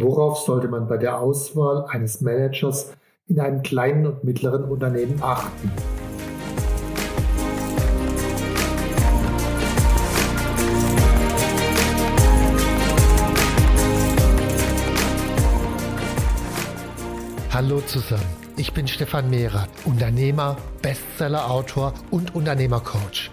Worauf sollte man bei der Auswahl eines Managers in einem kleinen und mittleren Unternehmen achten? Hallo zusammen, ich bin Stefan Mehrer, Unternehmer, Bestseller-Autor und Unternehmercoach.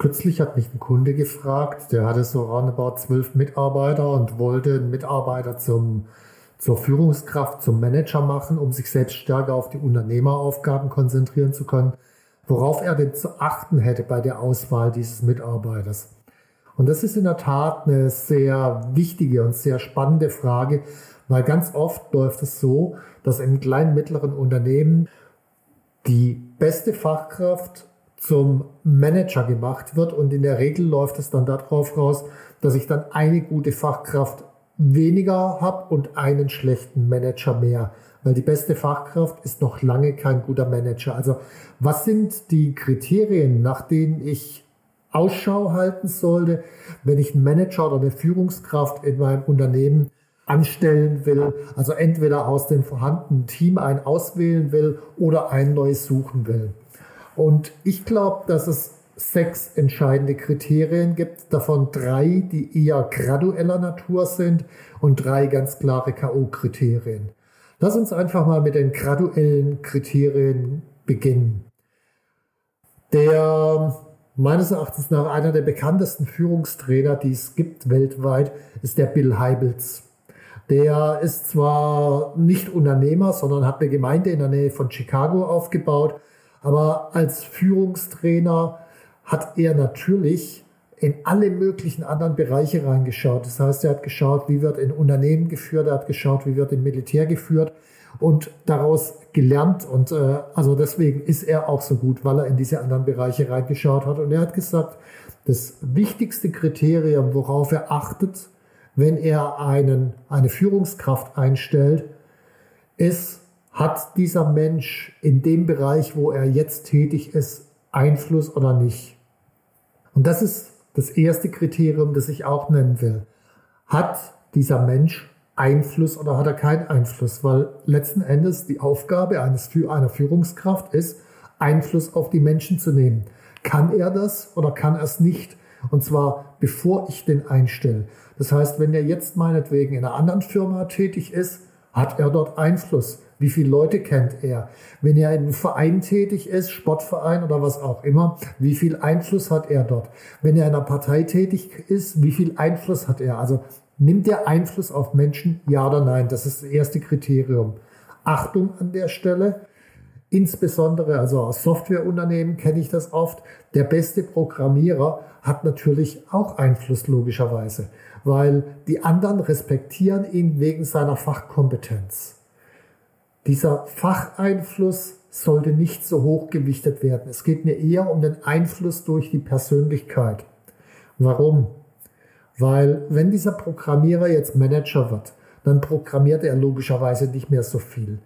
Kürzlich hat mich ein Kunde gefragt, der hatte so roundabout zwölf Mitarbeiter und wollte einen Mitarbeiter zum, zur Führungskraft, zum Manager machen, um sich selbst stärker auf die Unternehmeraufgaben konzentrieren zu können, worauf er denn zu achten hätte bei der Auswahl dieses Mitarbeiters. Und das ist in der Tat eine sehr wichtige und sehr spannende Frage, weil ganz oft läuft es so, dass in kleinen, mittleren Unternehmen die beste Fachkraft zum Manager gemacht wird. Und in der Regel läuft es dann darauf raus, dass ich dann eine gute Fachkraft weniger habe und einen schlechten Manager mehr. Weil die beste Fachkraft ist noch lange kein guter Manager. Also was sind die Kriterien, nach denen ich Ausschau halten sollte, wenn ich einen Manager oder eine Führungskraft in meinem Unternehmen anstellen will, also entweder aus dem vorhandenen Team einen auswählen will oder ein neues suchen will. Und ich glaube, dass es sechs entscheidende Kriterien gibt, davon drei, die eher gradueller Natur sind und drei ganz klare KO-Kriterien. Lass uns einfach mal mit den graduellen Kriterien beginnen. Der meines Erachtens nach einer der bekanntesten Führungstrainer, die es gibt weltweit, ist der Bill Heibels. Der ist zwar nicht Unternehmer, sondern hat eine Gemeinde in der Nähe von Chicago aufgebaut aber als Führungstrainer hat er natürlich in alle möglichen anderen Bereiche reingeschaut. Das heißt, er hat geschaut, wie wird in Unternehmen geführt, er hat geschaut, wie wird im Militär geführt und daraus gelernt. Und äh, also deswegen ist er auch so gut, weil er in diese anderen Bereiche reingeschaut hat. Und er hat gesagt, das wichtigste Kriterium, worauf er achtet, wenn er einen, eine Führungskraft einstellt, ist, hat dieser Mensch in dem Bereich, wo er jetzt tätig ist, Einfluss oder nicht? Und das ist das erste Kriterium, das ich auch nennen will. Hat dieser Mensch Einfluss oder hat er keinen Einfluss? Weil letzten Endes die Aufgabe eines, einer Führungskraft ist, Einfluss auf die Menschen zu nehmen. Kann er das oder kann er es nicht? Und zwar bevor ich den einstelle. Das heißt, wenn er jetzt meinetwegen in einer anderen Firma tätig ist, hat er dort Einfluss. Wie viele Leute kennt er? Wenn er in einem Verein tätig ist, Sportverein oder was auch immer, wie viel Einfluss hat er dort? Wenn er in einer Partei tätig ist, wie viel Einfluss hat er? Also nimmt er Einfluss auf Menschen? Ja oder nein? Das ist das erste Kriterium. Achtung an der Stelle. Insbesondere, also aus Softwareunternehmen kenne ich das oft, der beste Programmierer hat natürlich auch Einfluss logischerweise, weil die anderen respektieren ihn wegen seiner Fachkompetenz. Dieser Facheinfluss sollte nicht so hoch gewichtet werden. Es geht mir eher um den Einfluss durch die Persönlichkeit. Warum? Weil wenn dieser Programmierer jetzt Manager wird, dann programmiert er logischerweise nicht mehr so viel.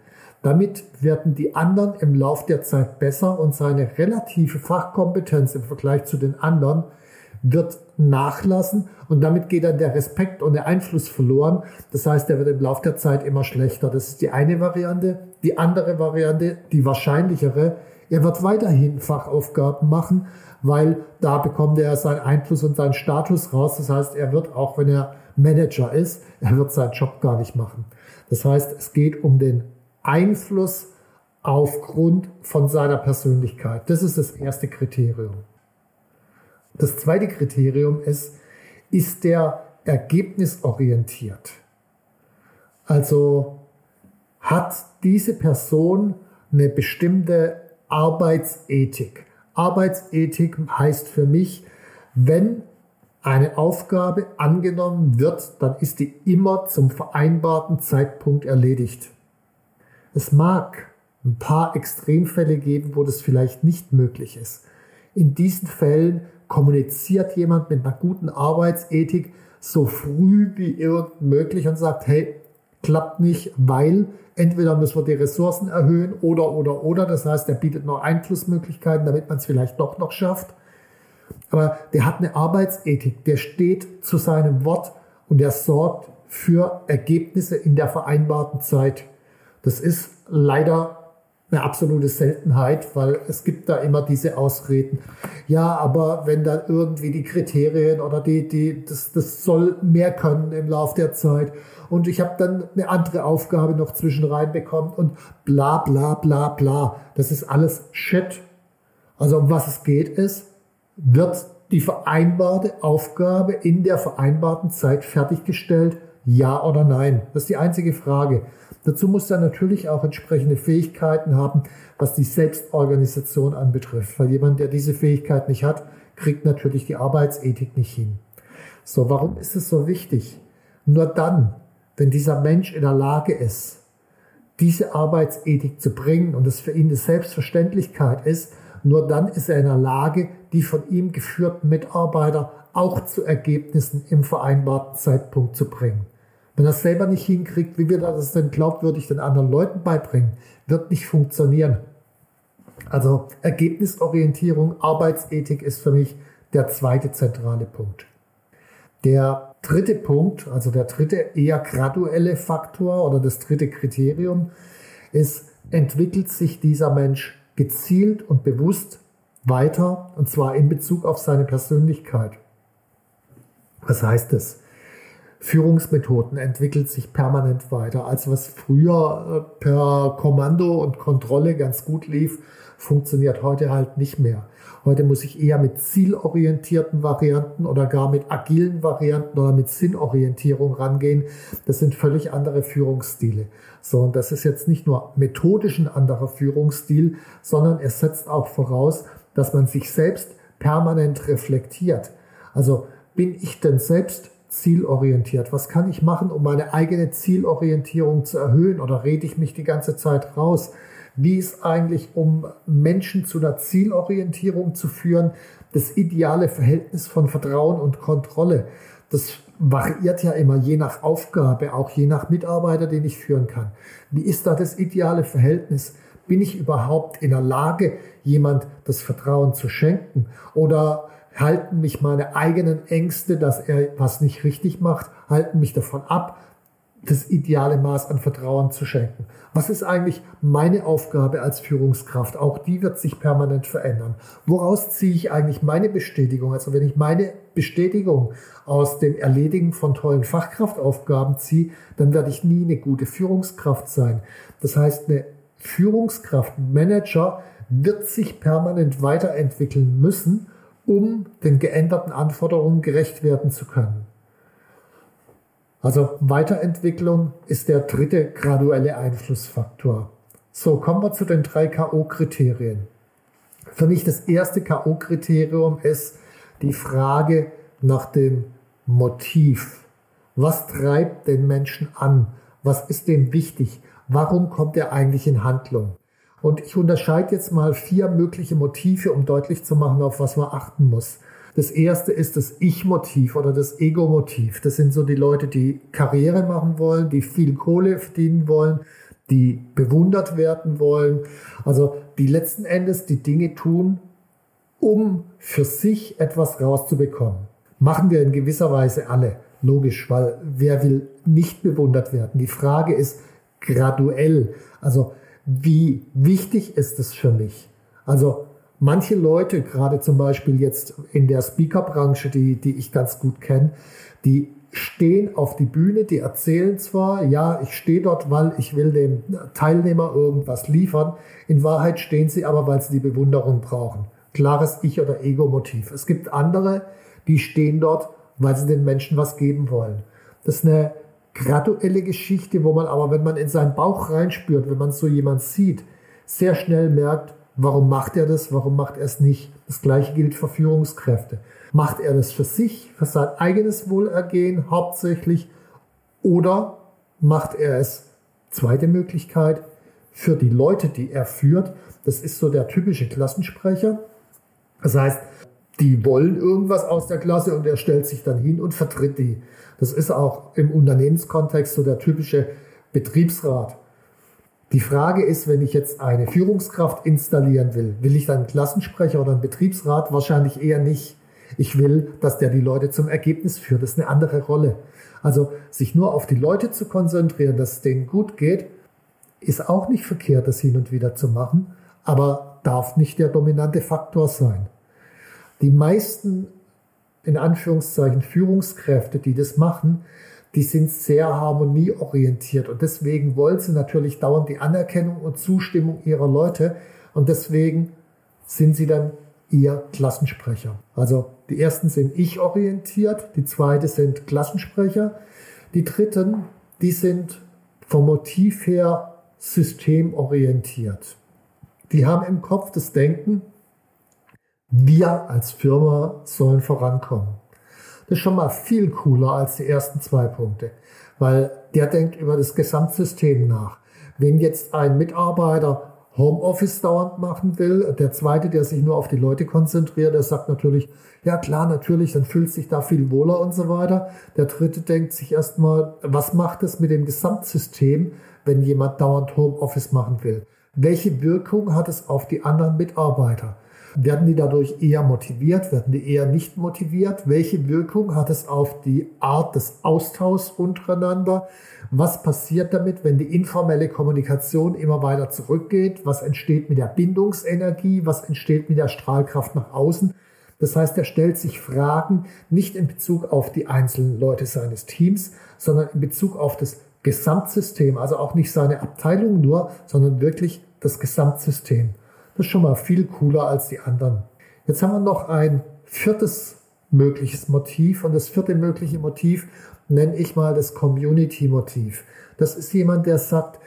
Damit werden die anderen im Lauf der Zeit besser und seine relative Fachkompetenz im Vergleich zu den anderen wird nachlassen und damit geht dann der Respekt und der Einfluss verloren. Das heißt, er wird im Laufe der Zeit immer schlechter. Das ist die eine Variante. Die andere Variante, die wahrscheinlichere, er wird weiterhin Fachaufgaben machen, weil da bekommt er seinen Einfluss und seinen Status raus. Das heißt, er wird, auch wenn er Manager ist, er wird seinen Job gar nicht machen. Das heißt, es geht um den Einfluss aufgrund von seiner Persönlichkeit. Das ist das erste Kriterium. Das zweite Kriterium ist, ist der ergebnisorientiert? Also hat diese Person eine bestimmte Arbeitsethik? Arbeitsethik heißt für mich, wenn eine Aufgabe angenommen wird, dann ist die immer zum vereinbarten Zeitpunkt erledigt. Es mag ein paar Extremfälle geben, wo das vielleicht nicht möglich ist. In diesen Fällen kommuniziert jemand mit einer guten Arbeitsethik so früh wie irgend möglich und sagt, hey, klappt nicht, weil entweder müssen wir die Ressourcen erhöhen oder, oder, oder. Das heißt, er bietet noch Einflussmöglichkeiten, damit man es vielleicht doch noch schafft. Aber der hat eine Arbeitsethik, der steht zu seinem Wort und der sorgt für Ergebnisse in der vereinbarten Zeit. Das ist leider eine absolute Seltenheit, weil es gibt da immer diese Ausreden. Ja, aber wenn dann irgendwie die Kriterien oder die, die, das, das soll mehr können im Laufe der Zeit und ich habe dann eine andere Aufgabe noch zwischen reinbekommen und bla bla bla bla. Das ist alles Shit. Also um was es geht ist, wird die vereinbarte Aufgabe in der vereinbarten Zeit fertiggestellt? Ja oder nein? Das ist die einzige Frage. Dazu muss er natürlich auch entsprechende Fähigkeiten haben, was die Selbstorganisation anbetrifft. Weil jemand, der diese Fähigkeit nicht hat, kriegt natürlich die Arbeitsethik nicht hin. So, warum ist es so wichtig? Nur dann, wenn dieser Mensch in der Lage ist, diese Arbeitsethik zu bringen und es für ihn eine Selbstverständlichkeit ist, nur dann ist er in der Lage, die von ihm geführten Mitarbeiter auch zu Ergebnissen im vereinbarten Zeitpunkt zu bringen. Wenn er selber nicht hinkriegt, wie wird er das denn glaubwürdig den anderen Leuten beibringen? Wird nicht funktionieren. Also Ergebnisorientierung, Arbeitsethik ist für mich der zweite zentrale Punkt. Der dritte Punkt, also der dritte eher graduelle Faktor oder das dritte Kriterium ist, entwickelt sich dieser Mensch gezielt und bewusst weiter, und zwar in Bezug auf seine Persönlichkeit. Was heißt das? Führungsmethoden entwickelt sich permanent weiter. Also was früher äh, per Kommando und Kontrolle ganz gut lief, funktioniert heute halt nicht mehr. Heute muss ich eher mit zielorientierten Varianten oder gar mit agilen Varianten oder mit Sinnorientierung rangehen. Das sind völlig andere Führungsstile. So, und das ist jetzt nicht nur methodisch ein anderer Führungsstil, sondern es setzt auch voraus, dass man sich selbst permanent reflektiert. Also bin ich denn selbst zielorientiert? Was kann ich machen, um meine eigene Zielorientierung zu erhöhen? Oder rede ich mich die ganze Zeit raus? Wie ist eigentlich, um Menschen zu einer Zielorientierung zu führen, das ideale Verhältnis von Vertrauen und Kontrolle? Das variiert ja immer je nach Aufgabe, auch je nach Mitarbeiter, den ich führen kann. Wie ist da das ideale Verhältnis? Bin ich überhaupt in der Lage, jemand das Vertrauen zu schenken? Oder halten mich meine eigenen Ängste, dass er was nicht richtig macht, halten mich davon ab, das ideale Maß an Vertrauen zu schenken. Was ist eigentlich meine Aufgabe als Führungskraft? Auch die wird sich permanent verändern. Woraus ziehe ich eigentlich meine Bestätigung? Also wenn ich meine Bestätigung aus dem Erledigen von tollen Fachkraftaufgaben ziehe, dann werde ich nie eine gute Führungskraft sein. Das heißt, eine Führungskraft, Manager wird sich permanent weiterentwickeln müssen, um den geänderten Anforderungen gerecht werden zu können. Also Weiterentwicklung ist der dritte graduelle Einflussfaktor. So, kommen wir zu den drei K.O.-Kriterien. Für mich das erste K.O.-Kriterium ist die Frage nach dem Motiv. Was treibt den Menschen an? Was ist dem wichtig? Warum kommt er eigentlich in Handlung? Und ich unterscheide jetzt mal vier mögliche Motive, um deutlich zu machen, auf was man achten muss. Das erste ist das Ich-Motiv oder das Ego-Motiv. Das sind so die Leute, die Karriere machen wollen, die viel Kohle verdienen wollen, die bewundert werden wollen. Also die letzten Endes die Dinge tun, um für sich etwas rauszubekommen. Machen wir in gewisser Weise alle. Logisch, weil wer will nicht bewundert werden? Die Frage ist graduell. Also wie wichtig ist es für mich? Also manche Leute, gerade zum Beispiel jetzt in der Speaker-Branche, die, die ich ganz gut kenne, die stehen auf die Bühne, die erzählen zwar, ja, ich stehe dort, weil ich will dem Teilnehmer irgendwas liefern. In Wahrheit stehen sie aber, weil sie die Bewunderung brauchen. Klares Ich- oder Ego-Motiv. Es gibt andere, die stehen dort, weil sie den Menschen was geben wollen. Das ist eine graduelle Geschichte, wo man aber, wenn man in seinen Bauch reinspürt, wenn man so jemand sieht, sehr schnell merkt, warum macht er das, warum macht er es nicht. Das gleiche gilt für Führungskräfte. Macht er das für sich, für sein eigenes Wohlergehen hauptsächlich oder macht er es, zweite Möglichkeit, für die Leute, die er führt. Das ist so der typische Klassensprecher. Das heißt, die wollen irgendwas aus der Klasse und er stellt sich dann hin und vertritt die. Das ist auch im Unternehmenskontext so der typische Betriebsrat. Die Frage ist, wenn ich jetzt eine Führungskraft installieren will, will ich dann einen Klassensprecher oder einen Betriebsrat? Wahrscheinlich eher nicht. Ich will, dass der die Leute zum Ergebnis führt. Das ist eine andere Rolle. Also sich nur auf die Leute zu konzentrieren, dass es denen gut geht, ist auch nicht verkehrt, das hin und wieder zu machen, aber darf nicht der dominante Faktor sein. Die meisten, in Anführungszeichen, Führungskräfte, die das machen, die sind sehr harmonieorientiert und deswegen wollen sie natürlich dauernd die Anerkennung und Zustimmung ihrer Leute und deswegen sind sie dann eher Klassensprecher. Also die ersten sind ich-orientiert, die zweite sind Klassensprecher, die dritten, die sind vom Motiv her systemorientiert. Die haben im Kopf das Denken, wir als Firma sollen vorankommen. Das ist schon mal viel cooler als die ersten zwei Punkte, weil der denkt über das Gesamtsystem nach. Wenn jetzt ein Mitarbeiter Homeoffice dauernd machen will. Der zweite, der sich nur auf die Leute konzentriert, der sagt natürlich, ja klar, natürlich, dann fühlt sich da viel wohler und so weiter. Der dritte denkt sich erstmal, was macht es mit dem Gesamtsystem, wenn jemand dauernd Homeoffice machen will? Welche Wirkung hat es auf die anderen Mitarbeiter? Werden die dadurch eher motiviert? Werden die eher nicht motiviert? Welche Wirkung hat es auf die Art des Austauschs untereinander? Was passiert damit, wenn die informelle Kommunikation immer weiter zurückgeht? Was entsteht mit der Bindungsenergie? Was entsteht mit der Strahlkraft nach außen? Das heißt, er stellt sich Fragen nicht in Bezug auf die einzelnen Leute seines Teams, sondern in Bezug auf das Gesamtsystem, also auch nicht seine Abteilung nur, sondern wirklich das Gesamtsystem. Das ist schon mal viel cooler als die anderen. Jetzt haben wir noch ein viertes mögliches Motiv und das vierte mögliche Motiv nenne ich mal das Community-Motiv. Das ist jemand, der sagt,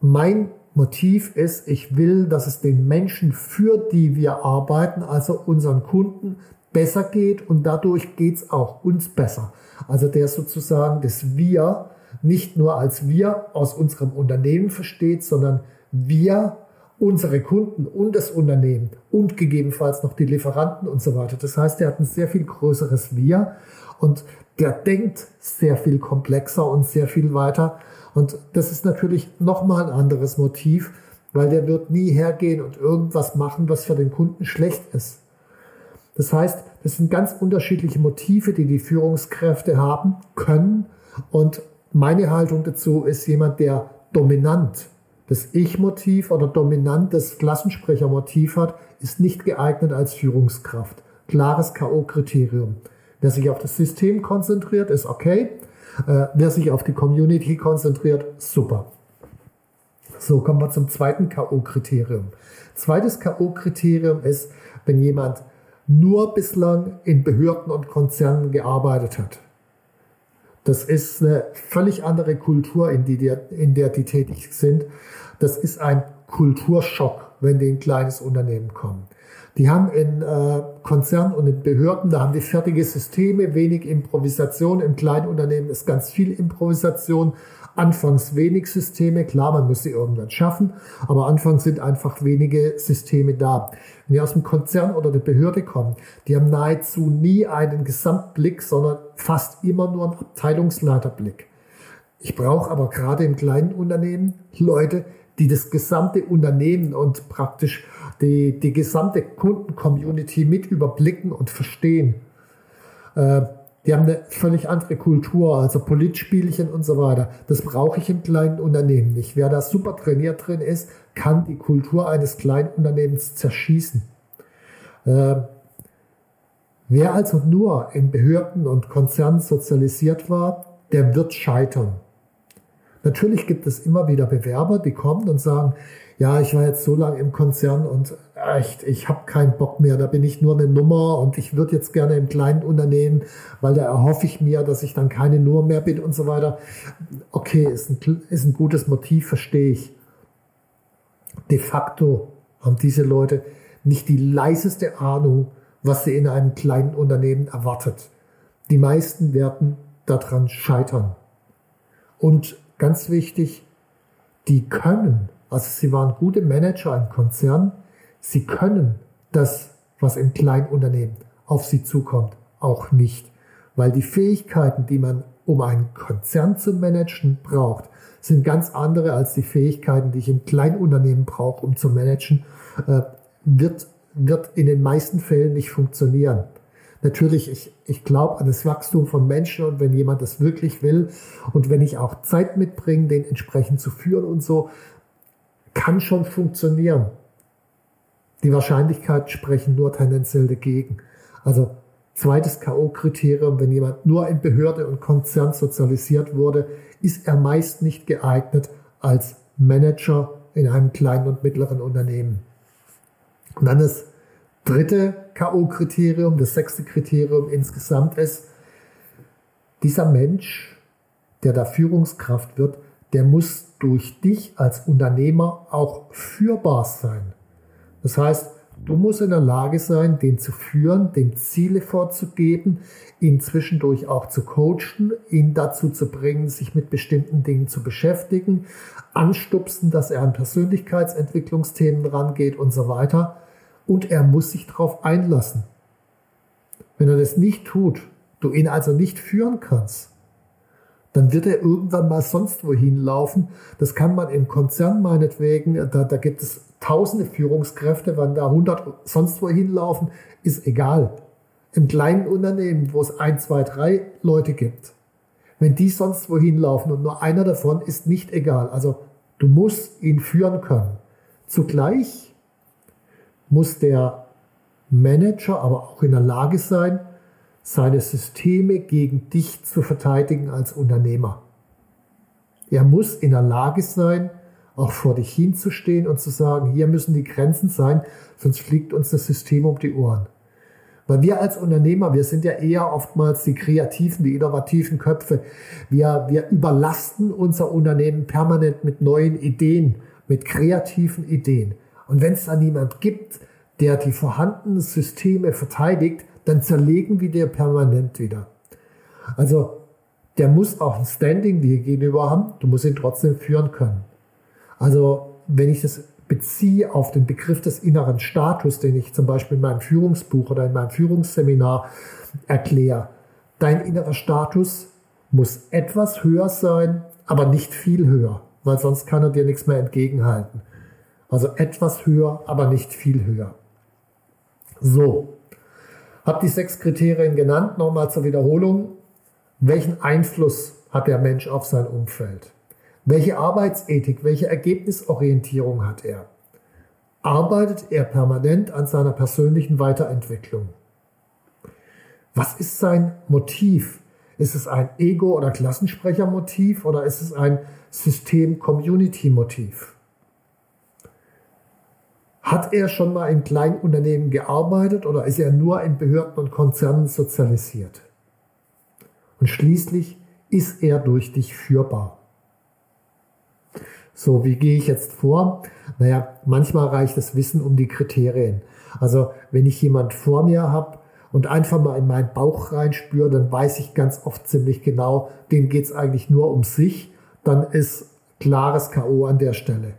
mein Motiv ist, ich will, dass es den Menschen, für die wir arbeiten, also unseren Kunden, besser geht und dadurch geht es auch uns besser. Also der sozusagen das Wir nicht nur als wir aus unserem Unternehmen versteht, sondern wir unsere Kunden und das Unternehmen und gegebenenfalls noch die Lieferanten und so weiter. Das heißt, er hat ein sehr viel größeres Wir und der denkt sehr viel komplexer und sehr viel weiter. Und das ist natürlich nochmal ein anderes Motiv, weil der wird nie hergehen und irgendwas machen, was für den Kunden schlecht ist. Das heißt, das sind ganz unterschiedliche Motive, die die Führungskräfte haben können. Und meine Haltung dazu ist jemand, der dominant das Ich-Motiv oder dominant das Klassensprechermotiv hat, ist nicht geeignet als Führungskraft. Klares K.O.-Kriterium. Wer sich auf das System konzentriert, ist okay. Äh, wer sich auf die Community konzentriert, super. So kommen wir zum zweiten K.O.-Kriterium. Zweites K.O.-Kriterium ist, wenn jemand nur bislang in Behörden und Konzernen gearbeitet hat. Das ist eine völlig andere Kultur, in, die, in der die tätig sind. Das ist ein Kulturschock, wenn die in ein kleines Unternehmen kommen. Die haben in äh, Konzernen und in Behörden, da haben die fertige Systeme, wenig Improvisation. Im kleinen Unternehmen ist ganz viel Improvisation. Anfangs wenig Systeme, klar, man muss sie irgendwann schaffen, aber anfangs sind einfach wenige Systeme da. Wenn die aus dem Konzern oder der Behörde kommen, die haben nahezu nie einen Gesamtblick, sondern fast immer nur einen Abteilungsleiterblick. Ich brauche aber gerade im kleinen Unternehmen Leute, die das gesamte Unternehmen und praktisch die, die gesamte Kundencommunity mit überblicken und verstehen. Äh, die haben eine völlig andere Kultur, also Politspielchen und so weiter. Das brauche ich im kleinen Unternehmen nicht. Wer da super trainiert drin ist, kann die Kultur eines kleinen Unternehmens zerschießen. Äh, Wer also nur in Behörden und Konzernen sozialisiert war, der wird scheitern. Natürlich gibt es immer wieder Bewerber, die kommen und sagen, ja, ich war jetzt so lange im Konzern und echt, ich habe keinen Bock mehr, da bin ich nur eine Nummer und ich würde jetzt gerne im kleinen Unternehmen, weil da erhoffe ich mir, dass ich dann keine Nummer mehr bin und so weiter. Okay, ist ein, ist ein gutes Motiv, verstehe ich. De facto haben diese Leute nicht die leiseste Ahnung, was sie in einem kleinen Unternehmen erwartet. Die meisten werden daran scheitern. Und ganz wichtig, die können also sie waren gute Manager im Konzern. Sie können das, was im Kleinunternehmen auf sie zukommt, auch nicht. Weil die Fähigkeiten, die man, um einen Konzern zu managen, braucht, sind ganz andere als die Fähigkeiten, die ich im Kleinunternehmen brauche, um zu managen, äh, wird, wird in den meisten Fällen nicht funktionieren. Natürlich, ich, ich glaube an das Wachstum von Menschen und wenn jemand das wirklich will und wenn ich auch Zeit mitbringe, den entsprechend zu führen und so, kann schon funktionieren. Die Wahrscheinlichkeiten sprechen nur tendenziell dagegen. Also zweites K.O.-Kriterium, wenn jemand nur in Behörde und Konzern sozialisiert wurde, ist er meist nicht geeignet als Manager in einem kleinen und mittleren Unternehmen. Und dann das dritte K.O.-Kriterium, das sechste Kriterium insgesamt ist, dieser Mensch, der da Führungskraft wird, der muss durch dich als Unternehmer auch führbar sein. Das heißt, du musst in der Lage sein, den zu führen, dem Ziele vorzugeben, ihn zwischendurch auch zu coachen, ihn dazu zu bringen, sich mit bestimmten Dingen zu beschäftigen, anstupsen, dass er an Persönlichkeitsentwicklungsthemen rangeht und so weiter. Und er muss sich darauf einlassen. Wenn er das nicht tut, du ihn also nicht führen kannst, dann wird er irgendwann mal sonst wohin laufen. Das kann man im Konzern meinetwegen, da, da gibt es tausende Führungskräfte, wann da 100 sonst wohin laufen, ist egal. Im kleinen Unternehmen, wo es ein, zwei, drei Leute gibt, wenn die sonst wohin laufen und nur einer davon ist nicht egal. Also du musst ihn führen können. Zugleich muss der Manager aber auch in der Lage sein, seine Systeme gegen dich zu verteidigen als Unternehmer. Er muss in der Lage sein, auch vor dich hinzustehen und zu sagen, hier müssen die Grenzen sein, sonst fliegt uns das System um die Ohren. Weil wir als Unternehmer, wir sind ja eher oftmals die kreativen, die innovativen Köpfe. Wir, wir überlasten unser Unternehmen permanent mit neuen Ideen, mit kreativen Ideen. Und wenn es da niemand gibt, der die vorhandenen Systeme verteidigt, dann zerlegen wir dir permanent wieder. Also der muss auch ein Standing dir gegenüber haben, du musst ihn trotzdem führen können. Also wenn ich das beziehe auf den Begriff des inneren Status, den ich zum Beispiel in meinem Führungsbuch oder in meinem Führungsseminar erkläre, dein innerer Status muss etwas höher sein, aber nicht viel höher, weil sonst kann er dir nichts mehr entgegenhalten. Also etwas höher, aber nicht viel höher. So, habe die sechs Kriterien genannt, nochmal zur Wiederholung. Welchen Einfluss hat der Mensch auf sein Umfeld? Welche Arbeitsethik, welche Ergebnisorientierung hat er? Arbeitet er permanent an seiner persönlichen Weiterentwicklung? Was ist sein Motiv? Ist es ein Ego- oder Klassensprechermotiv oder ist es ein System-Community-Motiv? Hat er schon mal in kleinen Unternehmen gearbeitet oder ist er nur in Behörden und Konzernen sozialisiert? Und schließlich ist er durch dich führbar. So, wie gehe ich jetzt vor? Naja, manchmal reicht das Wissen um die Kriterien. Also, wenn ich jemand vor mir habe und einfach mal in meinen Bauch reinspüre, dann weiß ich ganz oft ziemlich genau, dem geht es eigentlich nur um sich. Dann ist klares K.O. an der Stelle.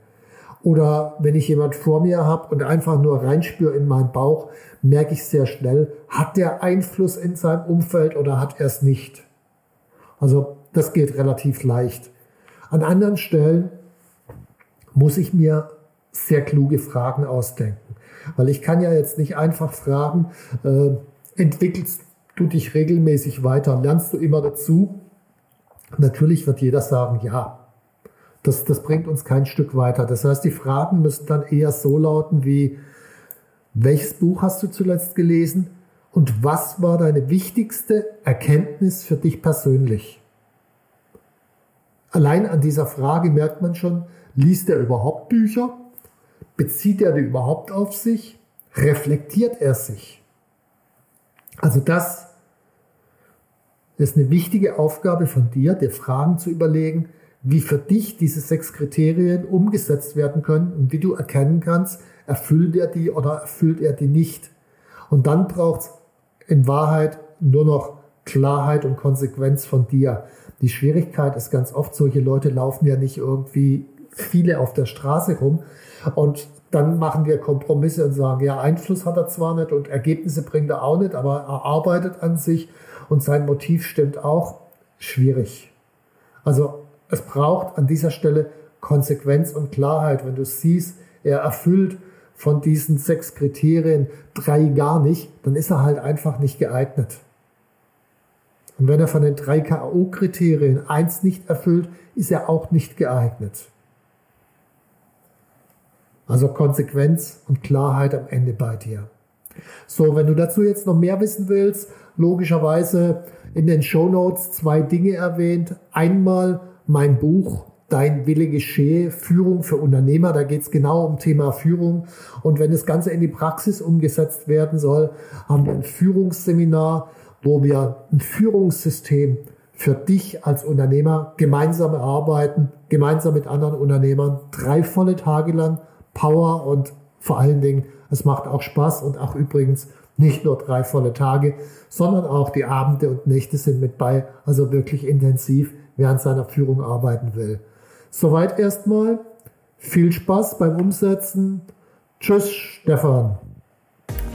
Oder wenn ich jemand vor mir habe und einfach nur reinspüre in meinen Bauch, merke ich sehr schnell, hat der Einfluss in seinem Umfeld oder hat er es nicht. Also das geht relativ leicht. An anderen Stellen muss ich mir sehr kluge Fragen ausdenken. Weil ich kann ja jetzt nicht einfach fragen, äh, entwickelst du dich regelmäßig weiter, lernst du immer dazu? Natürlich wird jeder sagen, ja, das, das bringt uns kein Stück weiter. Das heißt, die Fragen müssen dann eher so lauten wie, welches Buch hast du zuletzt gelesen Und was war deine wichtigste Erkenntnis für dich persönlich? Allein an dieser Frage merkt man schon, liest er überhaupt Bücher? Bezieht er die überhaupt auf sich? Reflektiert er sich? Also das ist eine wichtige Aufgabe von dir, dir Fragen zu überlegen, wie für dich diese sechs Kriterien umgesetzt werden können und wie du erkennen kannst, erfüllt er die oder erfüllt er die nicht. Und dann braucht es in Wahrheit nur noch Klarheit und Konsequenz von dir. Die Schwierigkeit ist ganz oft, solche Leute laufen ja nicht irgendwie viele auf der Straße rum und dann machen wir Kompromisse und sagen, ja, Einfluss hat er zwar nicht und Ergebnisse bringt er auch nicht, aber er arbeitet an sich und sein Motiv stimmt auch. Schwierig. Also es braucht an dieser Stelle Konsequenz und Klarheit. Wenn du siehst, er erfüllt von diesen sechs Kriterien drei gar nicht, dann ist er halt einfach nicht geeignet. Und wenn er von den drei KO-Kriterien eins nicht erfüllt, ist er auch nicht geeignet. Also Konsequenz und Klarheit am Ende bei dir. So, wenn du dazu jetzt noch mehr wissen willst, logischerweise in den Show Notes zwei Dinge erwähnt. Einmal mein Buch Dein Wille geschehe, Führung für Unternehmer. Da geht es genau um Thema Führung. Und wenn das Ganze in die Praxis umgesetzt werden soll, haben wir ein Führungsseminar, wo wir ein Führungssystem für dich als Unternehmer gemeinsam erarbeiten, gemeinsam mit anderen Unternehmern, drei volle Tage lang, Power und vor allen Dingen, es macht auch Spaß und auch übrigens nicht nur drei volle Tage, sondern auch die Abende und Nächte sind mit bei, also wirklich intensiv während seiner Führung arbeiten will. Soweit erstmal. Viel Spaß beim Umsetzen. Tschüss, Stefan.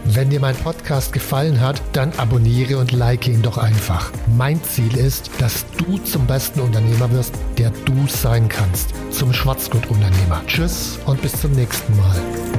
Wenn dir mein Podcast gefallen hat, dann abonniere und like ihn doch einfach. Mein Ziel ist, dass du zum besten Unternehmer wirst, der du sein kannst. Zum Schwarzgurt-Unternehmer. Tschüss und bis zum nächsten Mal.